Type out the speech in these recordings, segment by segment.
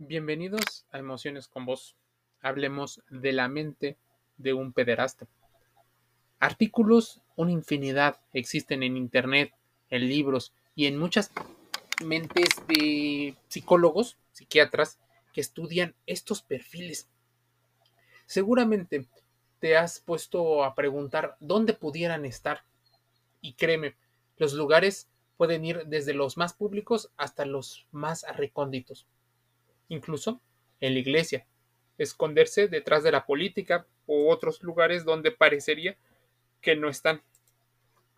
Bienvenidos a Emociones con Vos. Hablemos de la mente de un pederasta. Artículos, una infinidad, existen en internet, en libros y en muchas mentes de psicólogos, psiquiatras, que estudian estos perfiles. Seguramente te has puesto a preguntar dónde pudieran estar. Y créeme, los lugares pueden ir desde los más públicos hasta los más recónditos. Incluso en la iglesia, esconderse detrás de la política u otros lugares donde parecería que no están.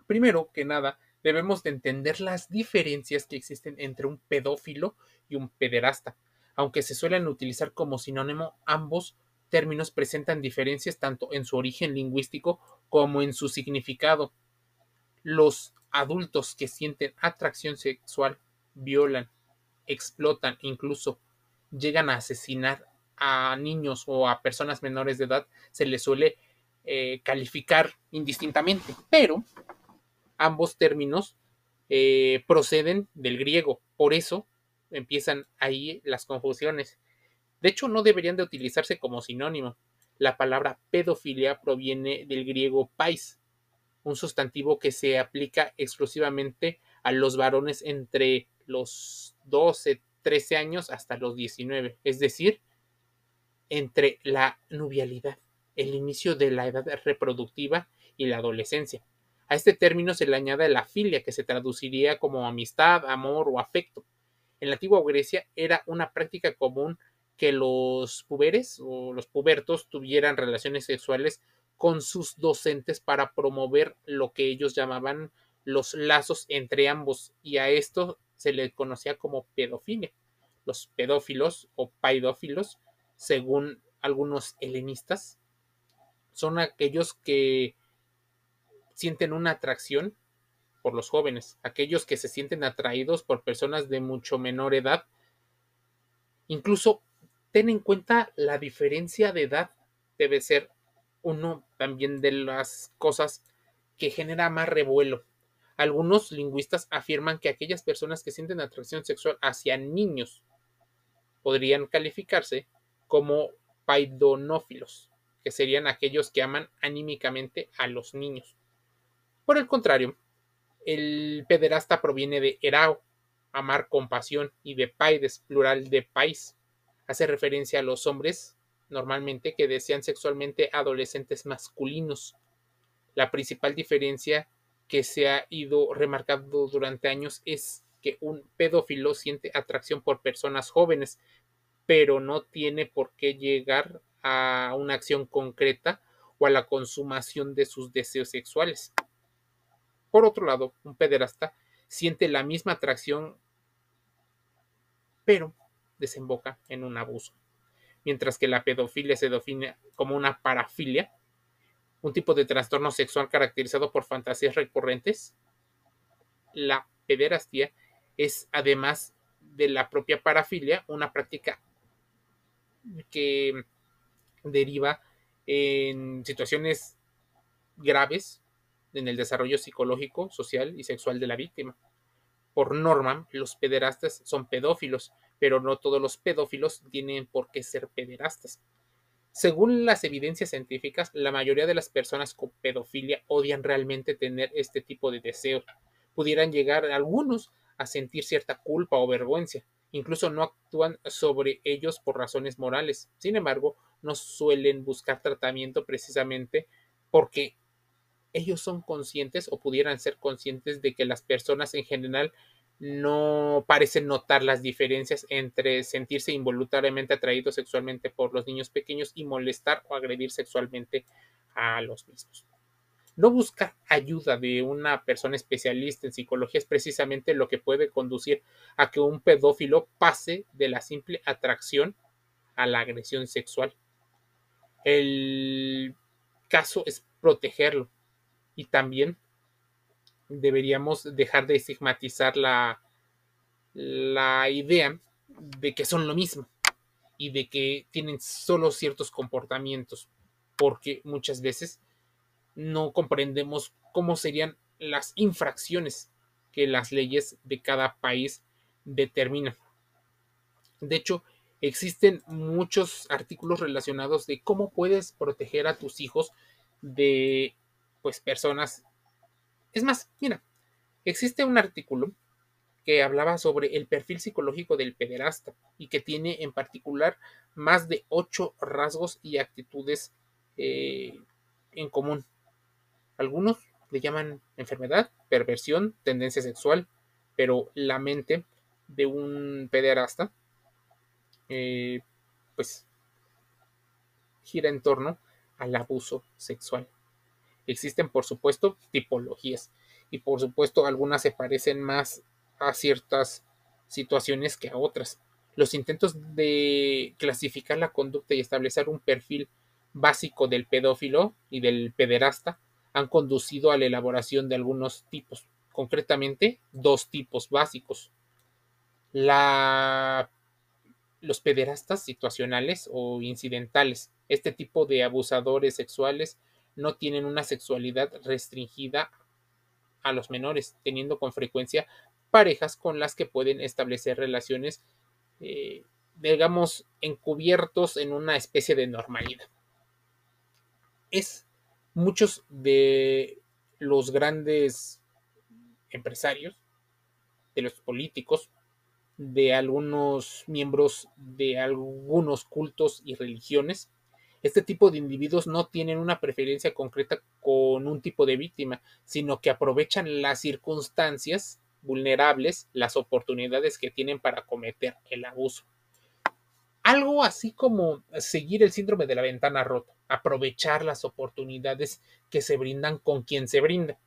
Primero que nada, debemos de entender las diferencias que existen entre un pedófilo y un pederasta. Aunque se suelen utilizar como sinónimo, ambos términos presentan diferencias tanto en su origen lingüístico como en su significado. Los adultos que sienten atracción sexual violan, explotan, incluso llegan a asesinar a niños o a personas menores de edad, se les suele eh, calificar indistintamente, pero ambos términos eh, proceden del griego, por eso empiezan ahí las confusiones. De hecho, no deberían de utilizarse como sinónimo. La palabra pedofilia proviene del griego pais, un sustantivo que se aplica exclusivamente a los varones entre los 12, 13 años hasta los 19, es decir, entre la nubialidad, el inicio de la edad reproductiva y la adolescencia. A este término se le añade la filia, que se traduciría como amistad, amor o afecto. En la antigua Grecia era una práctica común que los puberes o los pubertos tuvieran relaciones sexuales con sus docentes para promover lo que ellos llamaban los lazos entre ambos y a esto se le conocía como pedofilia. Los pedófilos o paidófilos, según algunos helenistas, son aquellos que sienten una atracción por los jóvenes, aquellos que se sienten atraídos por personas de mucho menor edad. Incluso ten en cuenta la diferencia de edad debe ser uno también de las cosas que genera más revuelo algunos lingüistas afirman que aquellas personas que sienten atracción sexual hacia niños podrían calificarse como paidonófilos, que serían aquellos que aman anímicamente a los niños. Por el contrario, el pederasta proviene de erao, amar con pasión, y de paides, plural de pais. Hace referencia a los hombres, normalmente, que desean sexualmente adolescentes masculinos. La principal diferencia que se ha ido remarcando durante años es que un pedófilo siente atracción por personas jóvenes, pero no tiene por qué llegar a una acción concreta o a la consumación de sus deseos sexuales. Por otro lado, un pederasta siente la misma atracción, pero desemboca en un abuso. Mientras que la pedofilia se define como una parafilia, un tipo de trastorno sexual caracterizado por fantasías recurrentes. La pederastía es, además de la propia parafilia, una práctica que deriva en situaciones graves en el desarrollo psicológico, social y sexual de la víctima. Por norma, los pederastas son pedófilos, pero no todos los pedófilos tienen por qué ser pederastas. Según las evidencias científicas, la mayoría de las personas con pedofilia odian realmente tener este tipo de deseos. Pudieran llegar algunos a sentir cierta culpa o vergüenza. Incluso no actúan sobre ellos por razones morales. Sin embargo, no suelen buscar tratamiento precisamente porque ellos son conscientes o pudieran ser conscientes de que las personas en general no parecen notar las diferencias entre sentirse involuntariamente atraído sexualmente por los niños pequeños y molestar o agredir sexualmente a los mismos. No buscar ayuda de una persona especialista en psicología es precisamente lo que puede conducir a que un pedófilo pase de la simple atracción a la agresión sexual. El caso es protegerlo y también deberíamos dejar de estigmatizar la, la idea de que son lo mismo y de que tienen solo ciertos comportamientos, porque muchas veces no comprendemos cómo serían las infracciones que las leyes de cada país determinan. De hecho, existen muchos artículos relacionados de cómo puedes proteger a tus hijos de pues personas. Es más, mira, existe un artículo que hablaba sobre el perfil psicológico del pederasta y que tiene en particular más de ocho rasgos y actitudes eh, en común. Algunos le llaman enfermedad, perversión, tendencia sexual, pero la mente de un pederasta eh, pues gira en torno al abuso sexual. Existen, por supuesto, tipologías y por supuesto algunas se parecen más a ciertas situaciones que a otras. Los intentos de clasificar la conducta y establecer un perfil básico del pedófilo y del pederasta han conducido a la elaboración de algunos tipos, concretamente dos tipos básicos. La, los pederastas situacionales o incidentales. Este tipo de abusadores sexuales no tienen una sexualidad restringida a los menores, teniendo con frecuencia parejas con las que pueden establecer relaciones, eh, digamos, encubiertos en una especie de normalidad. Es muchos de los grandes empresarios, de los políticos, de algunos miembros de algunos cultos y religiones, este tipo de individuos no tienen una preferencia concreta con un tipo de víctima, sino que aprovechan las circunstancias vulnerables, las oportunidades que tienen para cometer el abuso. Algo así como seguir el síndrome de la ventana rota, aprovechar las oportunidades que se brindan con quien se brinda.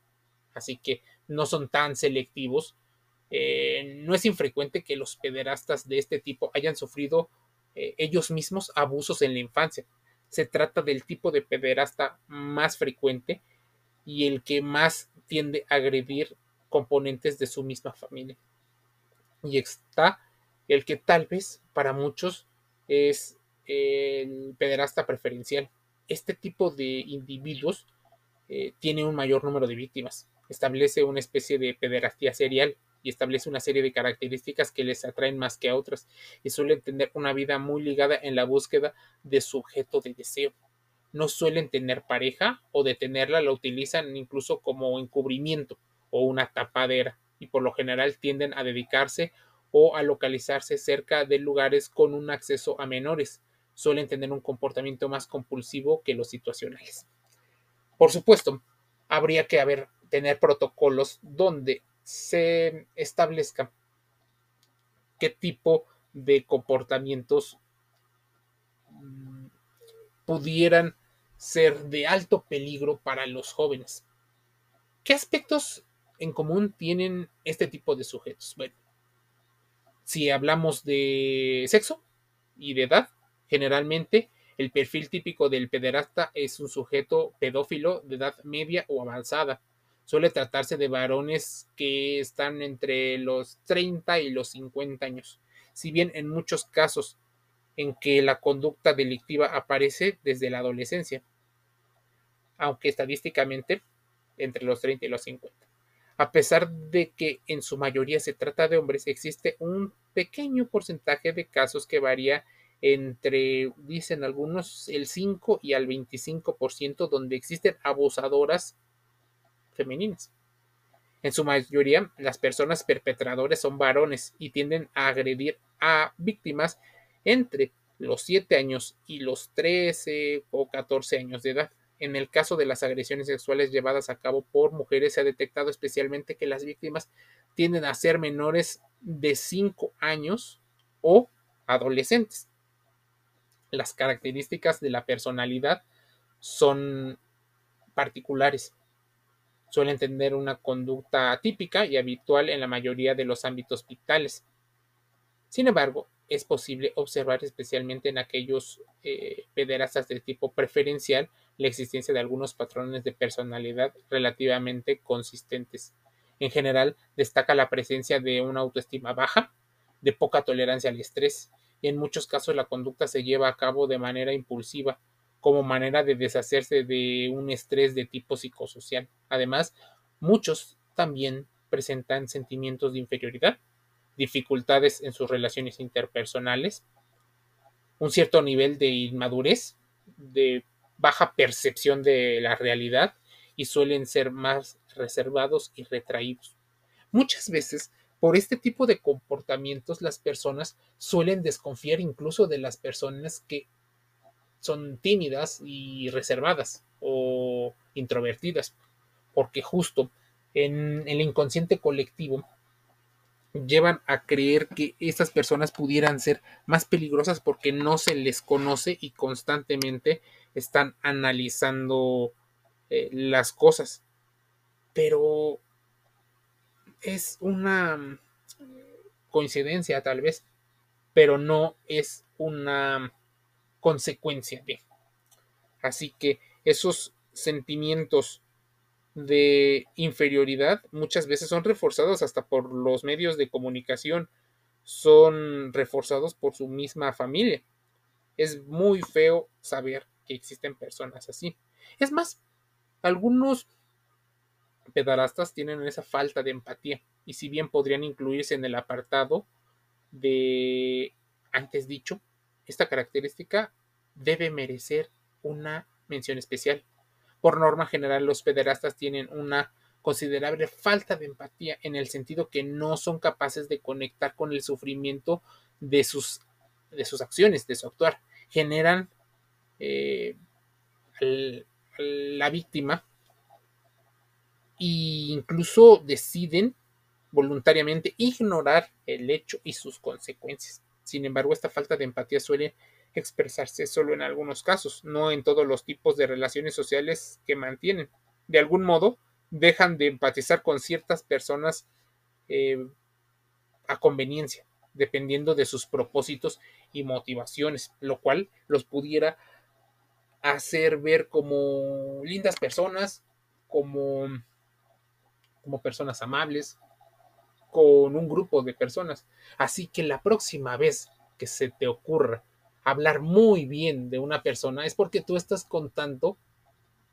Así que no son tan selectivos. Eh, no es infrecuente que los pederastas de este tipo hayan sufrido eh, ellos mismos abusos en la infancia. Se trata del tipo de pederasta más frecuente y el que más tiende a agredir componentes de su misma familia. Y está el que tal vez para muchos es el pederasta preferencial. Este tipo de individuos eh, tiene un mayor número de víctimas, establece una especie de pederastía serial y establece una serie de características que les atraen más que a otras y suelen tener una vida muy ligada en la búsqueda de sujeto de deseo. No suelen tener pareja o de tenerla la utilizan incluso como encubrimiento o una tapadera y por lo general tienden a dedicarse o a localizarse cerca de lugares con un acceso a menores. Suelen tener un comportamiento más compulsivo que los situacionales. Por supuesto, habría que haber, tener protocolos donde se establezca qué tipo de comportamientos mm, pudieran ser de alto peligro para los jóvenes. ¿Qué aspectos en común tienen este tipo de sujetos? Bueno, si hablamos de sexo y de edad, generalmente el perfil típico del pederasta es un sujeto pedófilo de edad media o avanzada. Suele tratarse de varones que están entre los 30 y los 50 años, si bien en muchos casos en que la conducta delictiva aparece desde la adolescencia, aunque estadísticamente entre los 30 y los 50. A pesar de que en su mayoría se trata de hombres, existe un pequeño porcentaje de casos que varía entre, dicen algunos, el 5 y al 25% donde existen abusadoras femeninas. En su mayoría, las personas perpetradoras son varones y tienden a agredir a víctimas entre los 7 años y los 13 o 14 años de edad. En el caso de las agresiones sexuales llevadas a cabo por mujeres, se ha detectado especialmente que las víctimas tienden a ser menores de 5 años o adolescentes. Las características de la personalidad son particulares. Suelen tener una conducta típica y habitual en la mayoría de los ámbitos vitales. Sin embargo, es posible observar especialmente en aquellos eh, pederastas de tipo preferencial la existencia de algunos patrones de personalidad relativamente consistentes. En general, destaca la presencia de una autoestima baja, de poca tolerancia al estrés, y en muchos casos la conducta se lleva a cabo de manera impulsiva, como manera de deshacerse de un estrés de tipo psicosocial. Además, muchos también presentan sentimientos de inferioridad, dificultades en sus relaciones interpersonales, un cierto nivel de inmadurez, de baja percepción de la realidad y suelen ser más reservados y retraídos. Muchas veces, por este tipo de comportamientos, las personas suelen desconfiar incluso de las personas que son tímidas y reservadas o introvertidas, porque justo en el inconsciente colectivo llevan a creer que estas personas pudieran ser más peligrosas porque no se les conoce y constantemente están analizando eh, las cosas. Pero es una coincidencia tal vez, pero no es una consecuencia de. Así que esos sentimientos de inferioridad muchas veces son reforzados hasta por los medios de comunicación, son reforzados por su misma familia. Es muy feo saber que existen personas así. Es más, algunos pedarastas tienen esa falta de empatía y si bien podrían incluirse en el apartado de antes dicho, esta característica debe merecer una mención especial por norma general, los pederastas tienen una considerable falta de empatía en el sentido que no son capaces de conectar con el sufrimiento de sus, de sus acciones, de su actuar. Generan eh, la víctima e incluso deciden voluntariamente ignorar el hecho y sus consecuencias. Sin embargo, esta falta de empatía suele expresarse solo en algunos casos, no en todos los tipos de relaciones sociales que mantienen. De algún modo, dejan de empatizar con ciertas personas eh, a conveniencia, dependiendo de sus propósitos y motivaciones, lo cual los pudiera hacer ver como lindas personas, como, como personas amables, con un grupo de personas. Así que la próxima vez que se te ocurra hablar muy bien de una persona es porque tú estás contando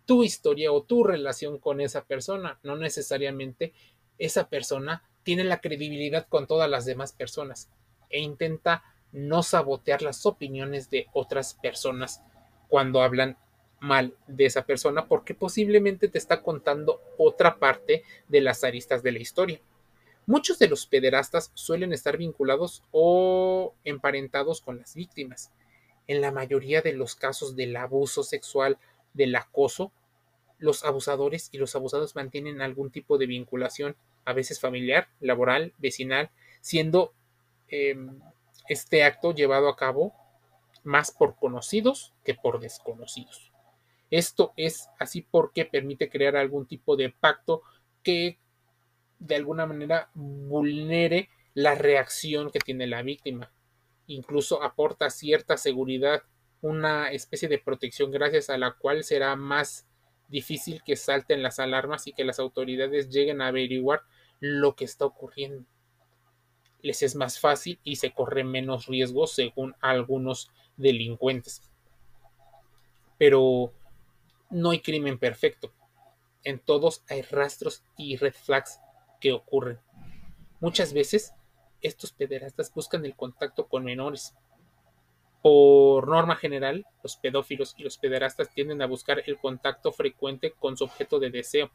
tu historia o tu relación con esa persona. No necesariamente esa persona tiene la credibilidad con todas las demás personas e intenta no sabotear las opiniones de otras personas cuando hablan mal de esa persona porque posiblemente te está contando otra parte de las aristas de la historia. Muchos de los pederastas suelen estar vinculados o emparentados con las víctimas en la mayoría de los casos del abuso sexual, del acoso, los abusadores y los abusados mantienen algún tipo de vinculación, a veces familiar, laboral, vecinal, siendo em, este acto llevado a cabo más por conocidos que por desconocidos. Esto es así porque permite crear algún tipo de pacto que de alguna manera vulnere la reacción que tiene la víctima incluso aporta cierta seguridad, una especie de protección gracias a la cual será más difícil que salten las alarmas y que las autoridades lleguen a averiguar lo que está ocurriendo. Les es más fácil y se corre menos riesgo según algunos delincuentes. Pero no hay crimen perfecto. En todos hay rastros y red flags que ocurren. Muchas veces estos pederastas buscan el contacto con menores. Por norma general, los pedófilos y los pederastas tienden a buscar el contacto frecuente con su objeto de deseo.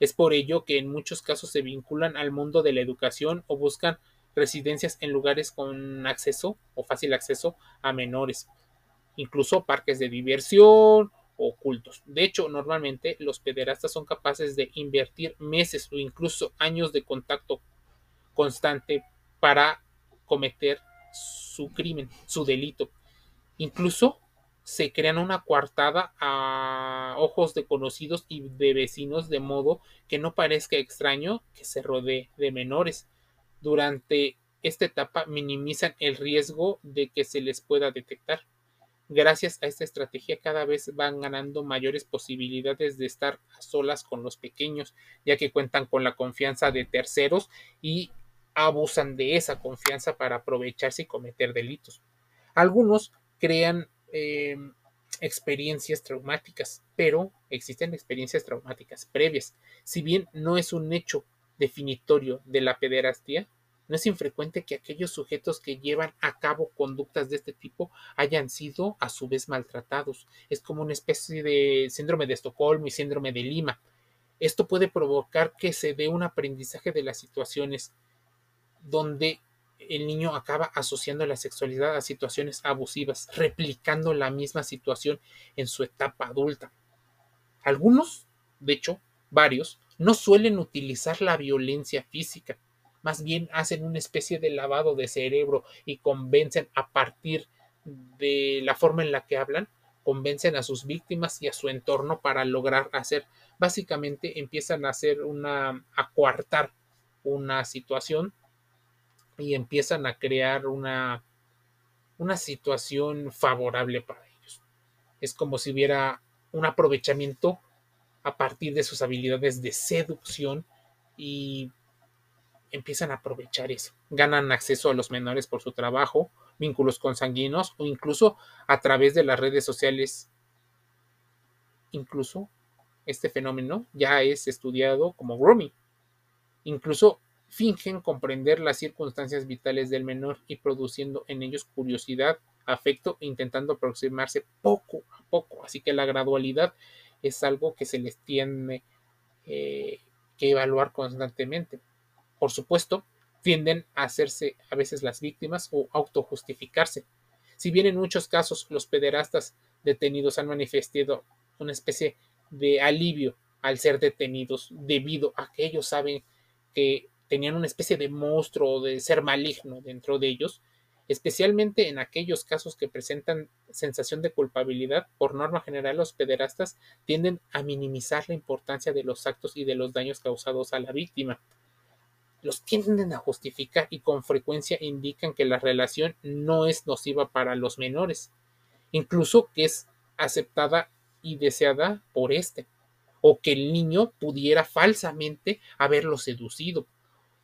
Es por ello que en muchos casos se vinculan al mundo de la educación o buscan residencias en lugares con acceso o fácil acceso a menores, incluso parques de diversión o cultos. De hecho, normalmente los pederastas son capaces de invertir meses o incluso años de contacto constante para cometer su crimen, su delito. Incluso se crean una coartada a ojos de conocidos y de vecinos de modo que no parezca extraño que se rodee de menores. Durante esta etapa minimizan el riesgo de que se les pueda detectar. Gracias a esta estrategia cada vez van ganando mayores posibilidades de estar a solas con los pequeños, ya que cuentan con la confianza de terceros y abusan de esa confianza para aprovecharse y cometer delitos. Algunos crean em, experiencias traumáticas, pero existen experiencias traumáticas previas. Si bien no es un hecho definitorio de la pederastía, No es infrecuente que aquellos sujetos que llevan a cabo conductas de este tipo hayan sido a su vez maltratados. Es como una especie de síndrome de Estocolmo y síndrome de Lima. Esto puede provocar que se dé un aprendizaje de las situaciones donde el niño acaba asociando la sexualidad a situaciones abusivas, replicando la misma situación en su etapa adulta. Algunos, de hecho, varios, no suelen utilizar la violencia física, más bien hacen una especie de lavado de cerebro y convencen a partir de la forma en la que hablan, convencen a sus víctimas y a su entorno para lograr hacer, básicamente empiezan a hacer una, a coartar una situación y empiezan a crear una, una situación favorable para ellos. Es como si hubiera un aprovechamiento a partir de sus habilidades de seducción y empiezan a aprovechar eso. Ganan acceso a los menores por su trabajo, vínculos consanguinos o incluso a través de las redes sociales. Incluso este fenómeno ya es estudiado como grooming. Incluso fingen comprender las circunstancias vitales del menor y produciendo en ellos curiosidad, afecto e intentando aproximarse poco a poco. Así que la gradualidad es algo que se les tiene eh, que evaluar constantemente. Por supuesto, tienden a hacerse a veces las víctimas o autojustificarse. Si bien en muchos casos los pederastas detenidos han manifestado una especie de alivio al ser detenidos debido a que ellos saben que tenían una especie de monstruo, de ser maligno dentro de ellos, especialmente en aquellos casos que presentan sensación de culpabilidad, por norma general los pederastas tienden a minimizar la importancia de los actos y de los daños causados a la víctima. Los tienden a justificar y con frecuencia indican que la relación no es nociva para los menores, incluso que es aceptada y deseada por éste, o que el niño pudiera falsamente haberlo seducido.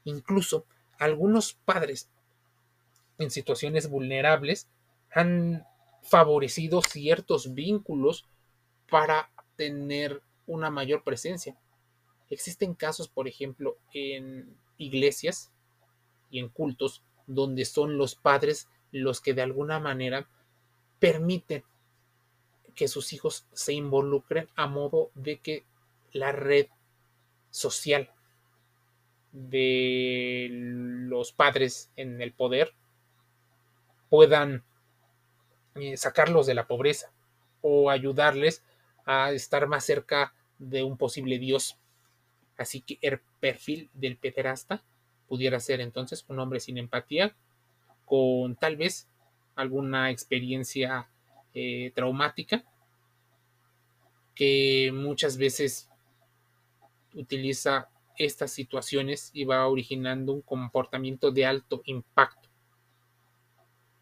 Incluso algunos padres en situaciones vulnerables han favorecido ciertos vínculos para tener una mayor presencia. Existen casos, por ejemplo, en iglesias y en cultos donde son los padres los que de alguna manera permiten que sus hijos se involucren a modo de que la red social de los padres en el poder puedan eh, sacarlos de la pobreza o ayudarles a estar más cerca de un posible Dios. Así que el perfil del pederasta pudiera ser entonces un hombre sin empatía, con tal vez alguna experiencia eh, traumática, que muchas veces utiliza estas situaciones y va originando un comportamiento de alto impacto.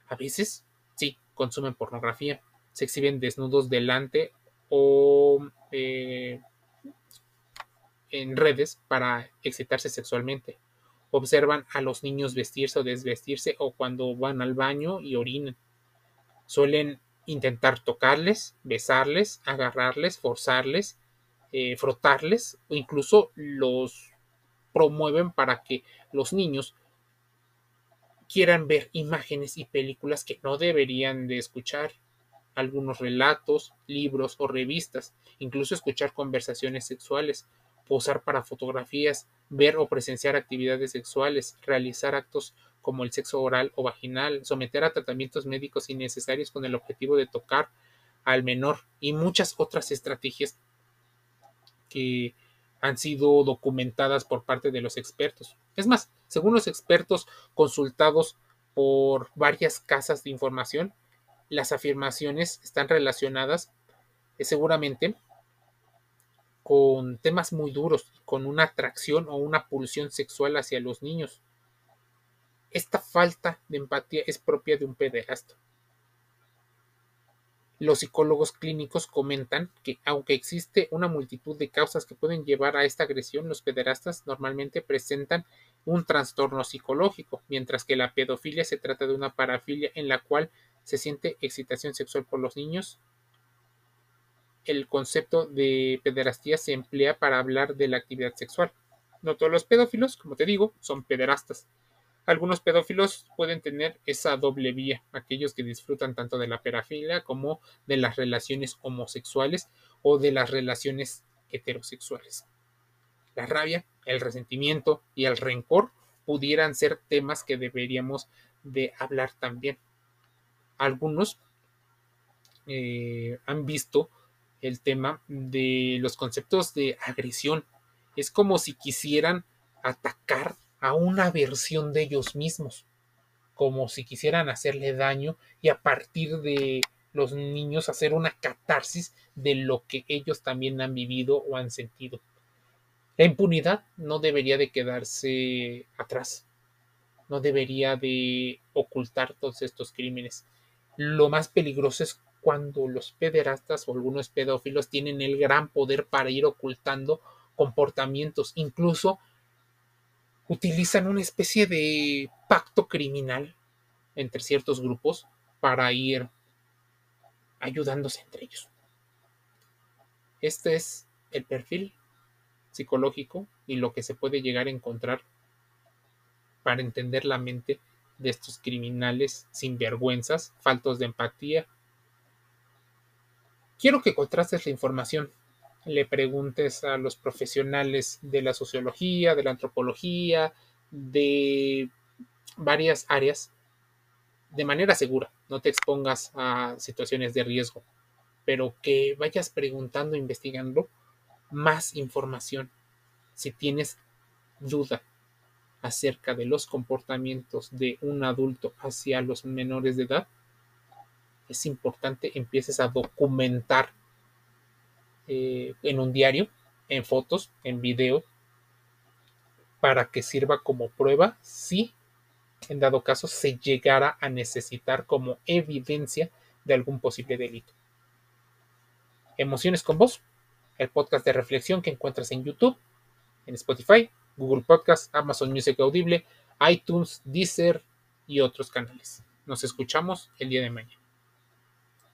A veces, sí, consumen pornografía, se exhiben desnudos delante o eh, en redes para excitarse sexualmente. Observan a los niños vestirse o desvestirse o cuando van al baño y orinan. Suelen intentar tocarles, besarles, agarrarles, forzarles, eh, frotarles o incluso los promueven para que los niños quieran ver imágenes y películas que no deberían de escuchar, algunos relatos, libros o revistas, incluso escuchar conversaciones sexuales, posar para fotografías, ver o presenciar actividades sexuales, realizar actos como el sexo oral o vaginal, someter a tratamientos médicos innecesarios con el objetivo de tocar al menor y muchas otras estrategias que han sido documentadas por parte de los expertos. Es más, según los expertos consultados por varias casas de información, las afirmaciones están relacionadas eh, seguramente con temas muy duros, con una atracción o una pulsión sexual hacia los niños. Esta falta de empatía es propia de un pederasta. Los psicólogos clínicos comentan que aunque existe una multitud de causas que pueden llevar a esta agresión, los pederastas normalmente presentan un trastorno psicológico, mientras que la pedofilia se trata de una parafilia en la cual se siente excitación sexual por los niños. El concepto de pederastía se emplea para hablar de la actividad sexual. No todos los pedófilos, como te digo, son pederastas. Algunos pedófilos pueden tener esa doble vía, aquellos que disfrutan tanto de la perafilia como de las relaciones homosexuales o de las relaciones heterosexuales. La rabia, el resentimiento y el rencor pudieran ser temas que deberíamos de hablar también. Algunos eh, han visto el tema de los conceptos de agresión. Es como si quisieran atacar a una versión de ellos mismos, como si quisieran hacerle daño y a partir de los niños hacer una catarsis de lo que ellos también han vivido o han sentido. La impunidad no debería de quedarse atrás, no debería de ocultar todos estos crímenes. Lo más peligroso es cuando los pederastas o algunos pedófilos tienen el gran poder para ir ocultando comportamientos, incluso utilizan una especie de pacto criminal entre ciertos grupos para ir ayudándose entre ellos. Este es el perfil psicológico y lo que se puede llegar a encontrar para entender la mente de estos criminales sin vergüenzas, faltos de empatía. Quiero que contrastes la información, le preguntes a los profesionales de la sociología, de la antropología, de varias áreas de manera segura, no te expongas a situaciones de riesgo, pero que vayas preguntando, investigando más información. Si tienes duda acerca de los comportamientos de un adulto hacia los menores de edad, es importante empieces a documentar eh, en un diario, en fotos, en video, para que sirva como prueba si en dado caso se llegara a necesitar como evidencia de algún posible delito. Emociones con vos, el podcast de reflexión que encuentras en YouTube, en Spotify, Google Podcast, Amazon Music Audible, iTunes, Deezer y otros canales. Nos escuchamos el día de mañana.